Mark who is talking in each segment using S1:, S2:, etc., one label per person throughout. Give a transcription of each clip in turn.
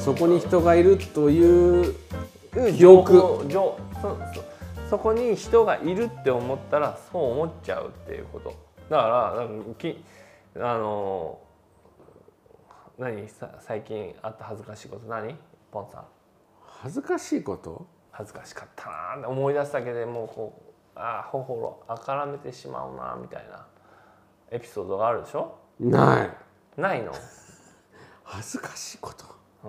S1: そこに人がいるという記
S2: 情
S1: 憶。
S2: そそそこに人がいるって思ったらそう思っちゃうっていうこと。だからなんかきあの何？さ最近あった恥ずかしいこと。何？ポンさん。
S1: 恥ずかしいこと？
S2: 恥ずかしかったなーって思い出すだけでもうこうああ頬あからめてしまうなみたいな。エピソードがあるでしょ？
S1: ない。
S2: ないの、
S1: 恥ずかしいこと
S2: う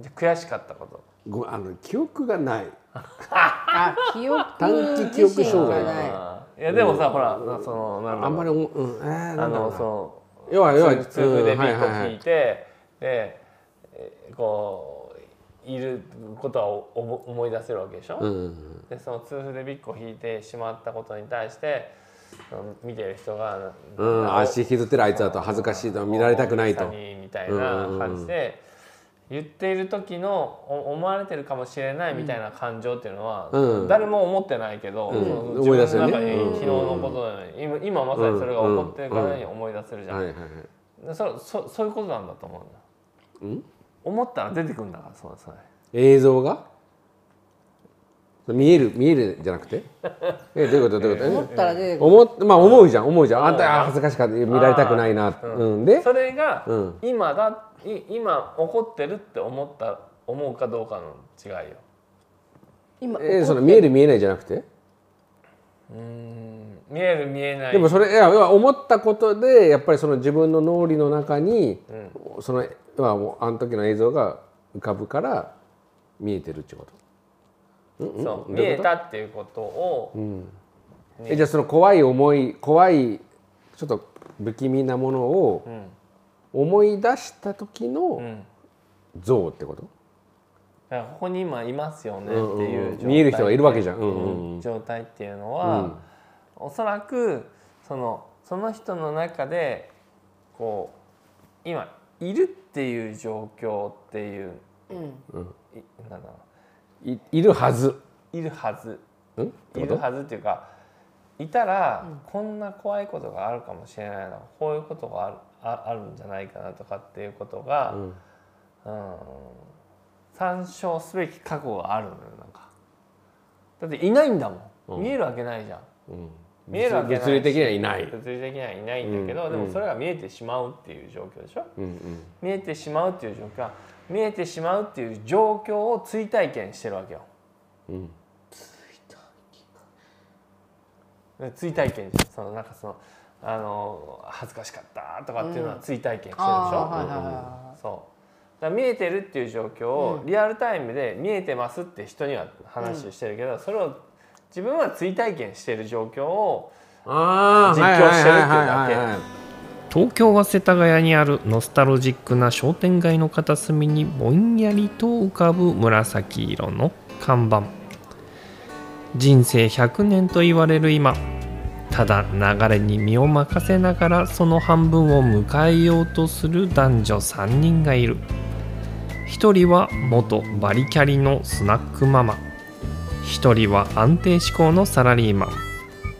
S2: ん、じゃあ悔しかったこと。
S1: ごあの記憶がない。
S3: あ記憶
S1: 短期記憶障害。
S3: 自身がない
S2: いやでもさ、ほらなそのなん
S1: あんまりうん。えー、
S2: あの
S1: なんだろう要は要は
S2: の痛風でビット
S1: うんはいはいはい。
S2: 引いて、でえーこういることはお思思い出せるわけでしょ、
S1: うん。うん
S2: でその痛風でビッグを引いてしまったことに対して見てる人が「
S1: うん、足引きずってるあいつだと恥ずかしいと見られたくないと。
S2: みたいな感じで言っている時のお思われてるかもしれないみたいな感情っていうのは、
S1: うん。
S2: 誰も思ってないけど、
S1: うん。
S2: 自分の中に
S1: うん。
S2: 昨日のことのように今今まさにそれが起こってるからに思い出せるじゃん、
S1: はい
S2: そそそういうことなんだと思うんだ
S1: うん？
S2: 思ったら出てくるんだからそうそれ
S1: 映像が？見える見えるじゃなくて？えどういうこと？どういうこと？
S3: 思ったら出てくる。
S1: 思っまあ思うじゃん。思うじゃん。あんたあ恥ずかしかった。見られたくないな。うん。で？
S2: それが
S1: うん。
S2: 今だい今起こってるって思った思うかどうかの違いよ。
S3: 今
S1: えーその見える見えないじゃなくて？
S2: うん見える見えない。
S1: でもそれいや思ったことでやっぱりその自分の脳裏の中にその要はもうあの時の映像が浮かぶから見えてるってこと？
S2: そう
S1: どう
S2: 見
S1: いうこと？
S2: えたっていうことを、
S1: えじゃあその怖い思い怖いちょっと不気味なものを
S2: うん
S1: 思い出した時の
S2: うん
S1: 像ってこと？
S2: だからここに今いますよねっていう状態。
S1: 見える人がいるわけじゃん。うんうんうん。
S2: 状態っていうのは、おそらくそのその人の中でこう今いるっていう状況っていう、いなんだろ
S1: いいるはず。
S2: ういるはず。
S1: ん？ってこと？
S2: いるはずっていうかいたらこんな怖いことがあるかもしれないな。こういうことがあるああるんじゃないかなとかっていうことが、
S1: ん。
S2: うん。参照すべき過去があるのよなんか。だっていないんだもん、見えるわけないじゃん。
S1: うん。
S2: 見えるわけないし
S1: 物理的にはいない。
S2: 物理的にはいないんだけど、
S1: うん。
S2: でもそれが見えてしまうっていう状況でしょ？
S1: うんうん。
S2: 見えてしまうっていう状況は見えてしまうっていう状況を追体験してるわけよ。
S1: うん
S2: で追体験じゃんそのなんかそのあの恥ずかしかったとかっていうのは追体験してるでしょ、そう。だから見えてるっていう状況をリアルタイムで見えてますって人には話をしてるけど、それを自分は追体験してる状況を
S1: ああ
S2: 実況してるっていうだけ。
S4: 東京は世田谷にあるノスタルジックな商店街の片隅にぼんやりと浮かぶ紫色の看板人生100年と言われる今ただ流れに身を任せながらその半分を迎えようとする男女3人がいる。一人は元バリキャリのスナックママ。一人は安定志向のサラリーマン。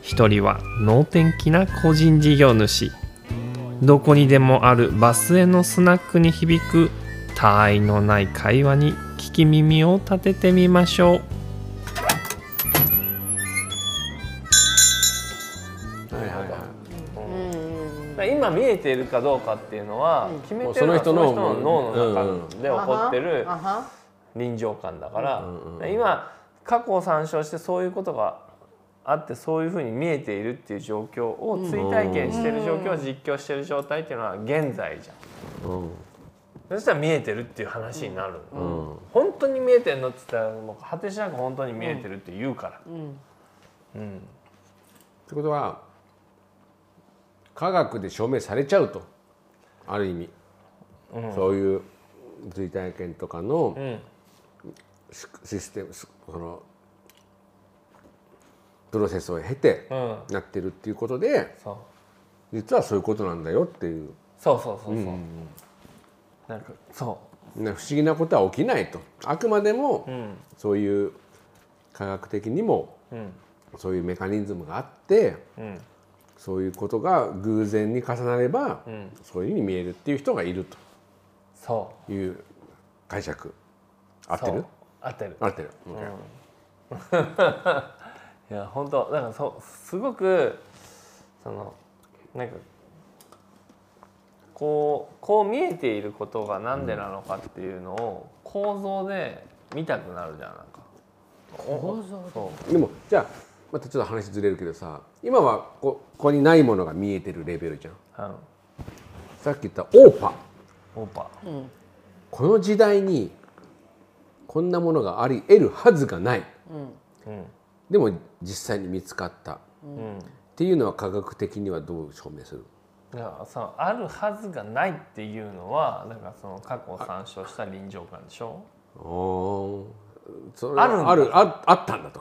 S4: 一人は能天気な個人事業主。どこにでもあるバスへのスナックに響く他愛のない会話に聞き耳を立ててみましょう。
S2: ているかどうかっていうのは決めてるのはそ
S1: その人の
S2: 脳の中で起こってる臨場感だから今過去を参照してそういうことがあってそういうふうに見えているっていう状況を追体験してる状況を実況してる状態っていうのは現在じゃん。
S1: うん。
S2: そしたら見えてるっていう話になる、
S1: うん。
S2: 本当に見えてるのって言ったらもう果てしなく本当に見えてるって言うから、うん。
S1: ってことは科学で証明されちゃうと。ある意味、そういう追体験とかの
S2: うん
S1: シシステムそのプロセスを経て
S2: うん。
S1: なってるっていうことで
S2: そう。
S1: 実はそういうことなんだよっていう。
S2: そうそうそうそう、なんかそ
S1: ね不思議なことは起きないと。あくまでも
S2: ううん。
S1: そういう科学的にも
S2: うん。
S1: そういうメカニズムがあって
S2: うん
S1: そういうことが偶然に重なれば、
S2: ん。
S1: そういうふうに見えるっていう人がいる
S2: そ
S1: という解釈。合ってる？
S2: 合ってる。
S1: 合ってる、
S2: いや本当だからそうすごくそのなんかこうこう見えていることが何でなのかっていうのを構造で見たくなるじゃんなんか。構造そう。
S1: でもじゃあまたちょっと話ずれるけどさ今はこここにないものが見えてるレベルじゃん。
S2: うん
S1: さっき言ったオーパ。
S2: オーパ。
S1: この時代にこんなものがあり得るはずがない。
S2: うん。
S1: でも実際に見つかった。っ
S2: うん
S1: ていうのは科学的にはどう証明する？
S2: だからそのあるはずがないっていうのはだからその過去を参照した臨場感でしょ？あるんだ。
S1: あるああったんだと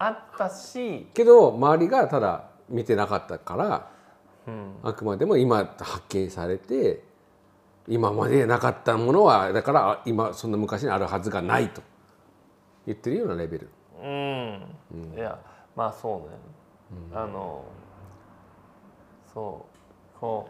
S2: あったし、
S1: けど周りがただ見てなかったから
S2: うん、
S1: あくまでも今発見されて今までなかったものはだからあ今そんな昔にあるはずがないと言ってるようなレベル。
S2: うん、いやまあそうね、あのそうこ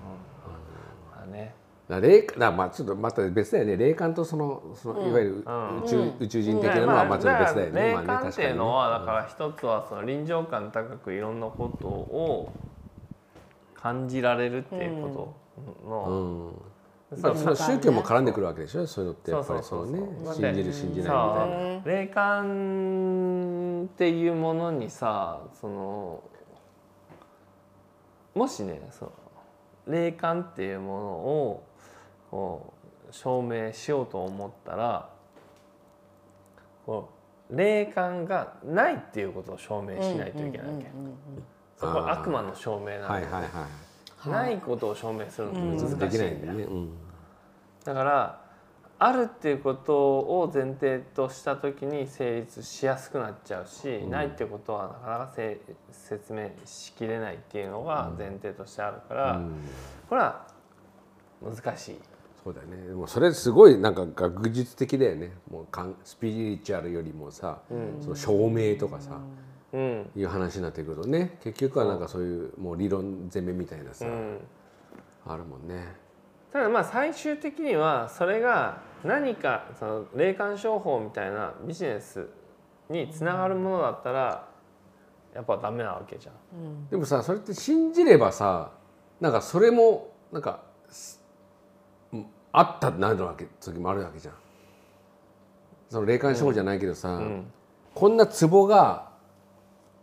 S2: う、うん、まあね
S1: だから霊だからまあちょっとまた別だよね。霊感とそのそのいわゆる
S2: うん。
S1: 宇宙,、宇宙人的なのはまあちょっと別だよね。
S2: 霊
S1: まあね
S2: 感っていうのはだ
S1: 確
S2: から一つはその臨場感高くいろんなことを感じられるっていうこと
S1: か
S2: の、
S1: うん。まあ、その宗教も絡んでくるわけでしょ？そういうのって。やっぱりそのね信じる信じないみたい
S2: さ
S1: な。
S2: あ霊感っていうものにさそのもしねその霊感っていうものをこう証明しようと思ったらこう霊感がないっていうことを証明しないといけないわけ。そこは悪魔の証明なんだよね
S1: はいはいはい。
S2: ないことを証明するのって難しいんだよ。
S1: うん
S2: だからあるっていうことを前提とした時に成立しやすくなっちゃうし、ないっていうことはなかなかせ説明しきれないっていうのが前提としてあるから、
S1: うん
S2: これは難しい。
S1: そうだよね。でもそれすごいなんか学術的だよね。もうかんスピリチュアルよりもさ、その証明とかさ、
S2: うん
S1: いう話になってくるとね、結局はなんかそういうもう理論攻めみたいなさ、
S2: うん、
S1: あるもんね。
S2: ただまあ最終的にはそれが何かその霊感商法みたいなビジネスにつながるものだったらやっぱダメなわけじゃん。
S1: でもさそれって信じればさなんかそれもなんかあったってなるわけ時もあるわけじゃん。その霊感商法じゃないけどさ、
S2: うん。
S1: こんな壺が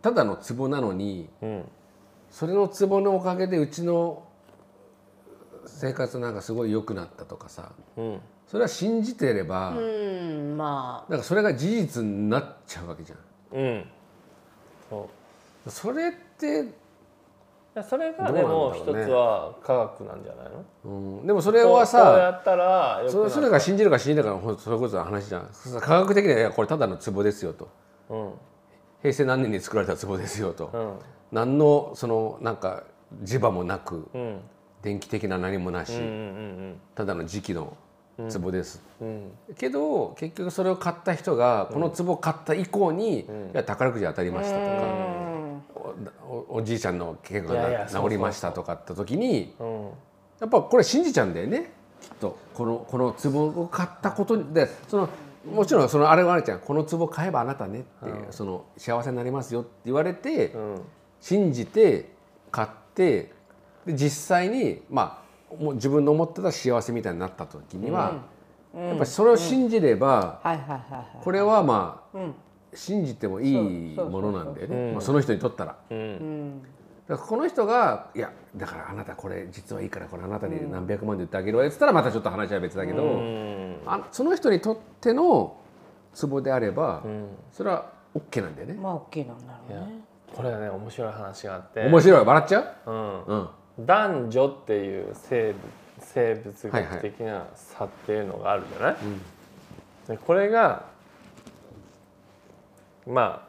S1: ただの壺なのに
S2: うん。
S1: それの壺のおかげでうちの生活なんかすごい良くなったとかさ
S2: うん。
S1: それは信じてれば、
S3: うんま
S1: なんかそれが事実になっちゃうわけじゃん。
S2: うん。そう。
S1: それって、
S2: それがでも一つは科学なんじゃないの？
S1: うん、でもそれはさ
S2: ったらよくなる。
S1: そそれが信じるか信じないかのほんそれこそ話じゃん。そ科学的にはこれただの壺ですよと。
S2: うん。
S1: 平成何年に作られた壺ですよと、
S2: うん。
S1: 何のそのなんか磁場もなく
S2: うん。
S1: 電気的な何もなし、
S2: うんうん
S1: ただの磁気の壺です、
S2: うん。うん。
S1: けど結局それを買った人がこの壺を買った以降に、いや宝くじ当たりましたとか、おじいちゃんの怪我が治りましたとかって時に
S2: うん。
S1: やっぱこれ信じちゃうんだよね。きっとこのこの壺を買ったことでそのもちろんそのあれはあるじゃん。この壺買えばあなたねって、その幸せになりますよって言われて、
S2: うん。
S1: 信じて買ってで実際にまあもう自分の思ってた幸せみたいになった時には、やっぱりそれを信じれば、これはまあ、
S3: うん
S1: 信じてもいいものなんだよね、その人にとったら。
S2: うん。
S3: うん。
S1: だからこの人が「いやだからあなたこれ実はいいからこれあなたに何百万で売ってあげるわ」っつったらまたちょっと話は別だけど、
S2: うん。
S1: あその人にとってのツボであれば、
S2: うん。
S1: それは OK なんだよね。
S3: まあ OK なんだろうね。
S2: これはね面白い話があって。
S1: 面白い笑っちゃう、
S2: うん。
S1: うん、
S2: 男女っていう生物生物学的な差っていうのがあるじゃない、でこれがまあ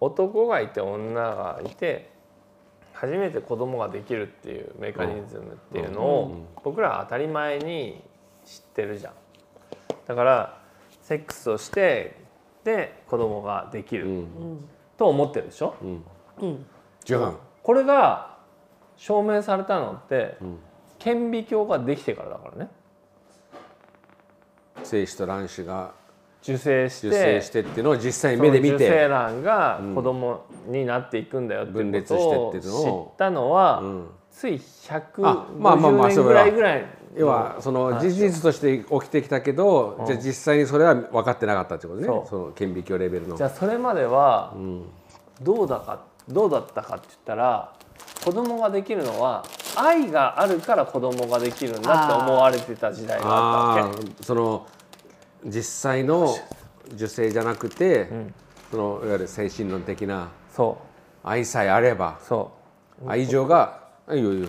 S2: 男がいて女がいて初めて子供ができるっていうメカニズムっていうのを僕らは当たり前に知ってるじゃん。だからセックスをしてで子供ができる。
S1: うん。
S2: と思ってるでしょ？
S1: うん。
S3: うん。
S1: 違う。
S2: これが証明されたのって
S1: ん。
S2: 顕微鏡ができてからだからね。
S1: 精子と卵子が
S2: 受精して
S1: 受精してっていうのを実際に目で見
S2: 受精
S1: て
S2: 卵が子供になっていくんだよっていうこと
S1: 分
S2: を知ったのは、
S1: ん。
S2: つい
S1: あまあまあま
S2: 150
S1: あ
S2: 年ぐらいぐらい
S1: 要はその事実として起きてきたけど、じゃあ実際にそれは分かってなかったってことね。
S2: そ
S1: の顕微鏡レベルの。
S2: じゃあそれまではどうだかどうだったかって言ったら子供ができるのは愛があるから子供ができるんだって思われてた時代があったわ
S1: あーその実際の受精じゃなくて、そのいわゆる精神論的な愛さえあれば愛情が「あいいよいいよ。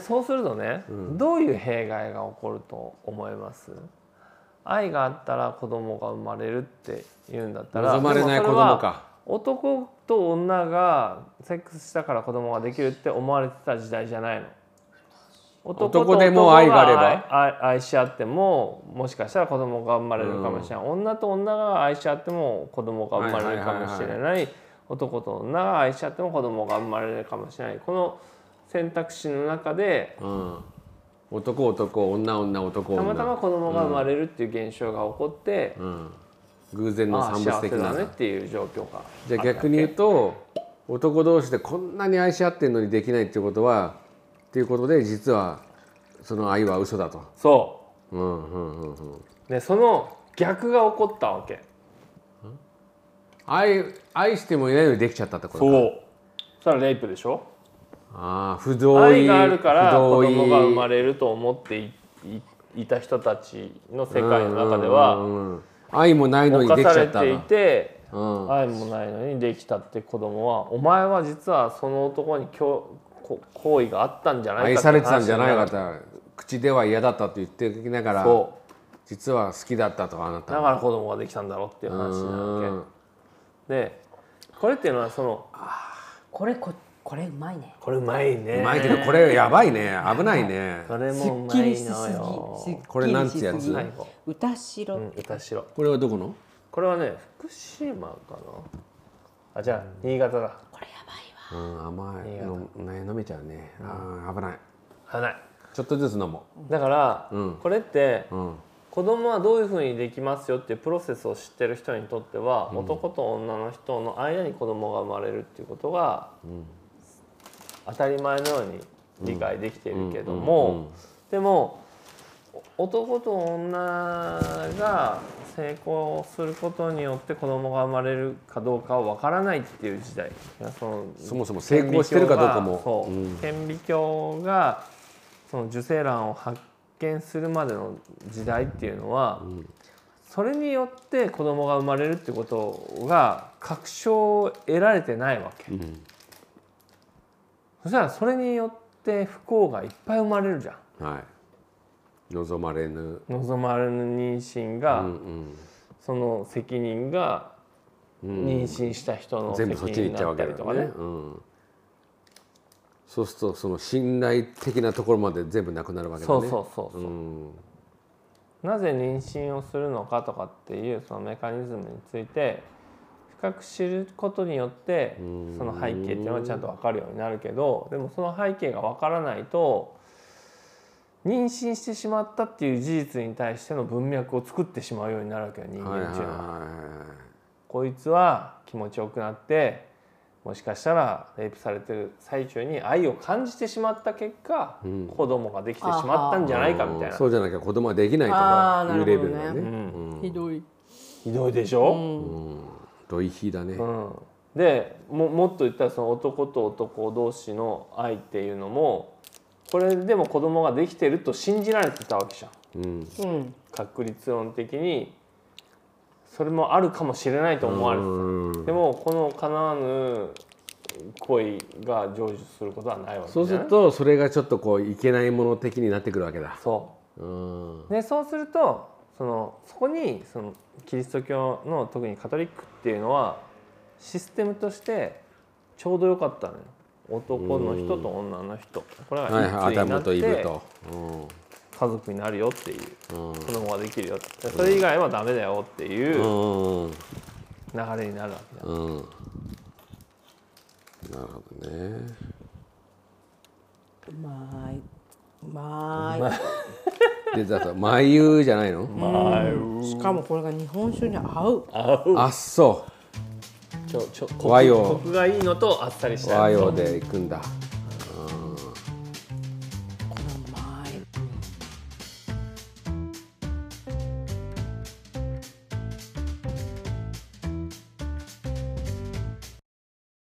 S2: そうするとね、どういう弊害が起こると思います？愛があったら子供が生まれるって言うんだったら
S1: 望まれない子供か。
S2: 男と女がセックスしたから子供ができるって思われてた時代じゃないの
S1: 男でも愛があれば。
S2: 愛し合ってももしかしたら子供が生まれるかもしれない、女と女が愛し合っても子供が生まれるかもしれない,、男と女が愛し合っても子供が生まれるかもしれない。この選択肢の中で
S1: うん、男男女女男女。
S2: たまたま子供が生まれるっていう現象が起こって、
S1: うん、偶然の産物的な。
S2: ねっていう状況が
S1: じゃあ逆に言うと男同士でこんなに愛し合ってるのにできないっていうことはっていうことで実はその愛は嘘だと。
S2: そ
S1: う。んうんうんうん、
S2: うでその逆が起こったわけ。
S1: 愛愛してもいないのにできちゃったってことか。
S2: う。それはレイプでしょ？
S1: ああ不同意
S2: 愛があるから子供が生まれると思っていいいた人たちの世界の中で
S1: うん
S2: は
S1: うんうん。愛もないのにできちゃった
S2: れていて
S1: うん。
S2: 愛もないのにできたって子供はお前は実はその男にここ行為があったんじゃないかって
S1: 愛されてたんじゃないかと。口では嫌だったと言ってきながら
S2: そ
S1: 実は好きだったとあな
S2: う
S1: た。
S2: だから子供ができたんだろうっていう話な
S1: うん
S2: わけ。でこれっていうのはその
S3: これここれうまいね。
S2: これうまいね。
S1: うまいけどこれやばいね。危ないね。
S2: それ
S3: すっ
S2: もうまい
S3: きりしすぎ
S2: のよ
S3: すっきりしすぎ。
S1: これなんつうやつ？
S3: 歌白、
S2: うん歌しろ。
S1: これはどこの？
S2: これはね福島かな。あじゃあ新潟だ
S1: うん甘い。のね飲めちゃうね。あー危ない。
S2: あない。
S1: ちょっとずつ飲も
S2: だから、
S1: うん。
S2: これって
S1: ううん。
S2: 子供はどういうふうにできますよっていうプロセスを知ってる人にとっては、男と女の人の間に子供が生まれるっていうことが、当たり前のように理解できているけども、
S1: うん。うん。うん。
S2: でもお男と女が成功することによって子供が生まれるかどうかは分からないっていう時代。その
S1: そもそも成功してるかどうかも。
S2: そう、
S1: うん。
S2: 顕微鏡がその受精卵を発見するまでの時代っていうのは、それによって子供が生まれるってことが確証を得られてないわけ、
S1: うん。
S2: そしたらそれによって不幸がいっぱい生まれるじゃん。
S1: はい望まれぬ。
S2: 望まれぬ妊娠が、
S1: うんうん。
S2: その責任が妊娠した人の責
S1: 全部そっちに
S2: 任にな
S1: 行っちゃうわけ
S2: ったりとかね。
S1: だよね、うん、そうするとその信頼的なところまで全部なくなるわけだ
S2: そう
S1: ね
S2: そうそうそう、
S1: うん。
S2: なぜ妊娠をするのかとかっていうそのメカニズムについて深く知ることによってその背景っていうのがちゃんと分かるようになるけどでもその背景が分からないと妊娠してしまったっていう事実に対しての文脈を作ってしまうようになるわけよ人間っていうのは。
S1: は
S2: こいつは気持ちよくなってもしかしたらレイプされてる最中に愛を感じてしまった結果、子供ができてしまったんじゃないかみたいな。
S1: そうじゃなきゃ子供はできないというレベルだよね。うん
S3: ひどい、
S2: ひどいでしょ、
S1: ドイヒだね。
S2: うん。でももっと言ったらその男と男同士の愛っていうのもこれでも子供ができてると信じられてたわけじゃん。
S1: うん。
S3: うん、
S2: 確率論的に。それもあるかもしれないと思われてでもこの叶わぬ恋が成就することはないわけじゃない
S1: そうするとそれがちょっとこういけないもの的になってくるわけだ。
S2: そ
S1: う。ん。
S2: うでそうするとそのそこにそのキリスト教の特にカトリックっていうのはシステムとしてちょうどよかったのよ男の人と女の人。これ
S1: はい
S2: が一対になって家族になるよっていう。
S1: うん。
S2: 子供ができるよでそれ以外はダメだよっていう
S1: うん。うん
S2: 流れになるわけだ。
S1: うん。なるほどね。
S3: うまい。うまい。
S1: デザート眉じゃないの？
S3: しかもこれが日本酒に合う。
S2: 合う。
S1: あそ
S2: ちょちょ
S1: 和洋。
S2: コクがいいのとあっさりし
S1: う
S2: た
S1: 和洋でいくんだ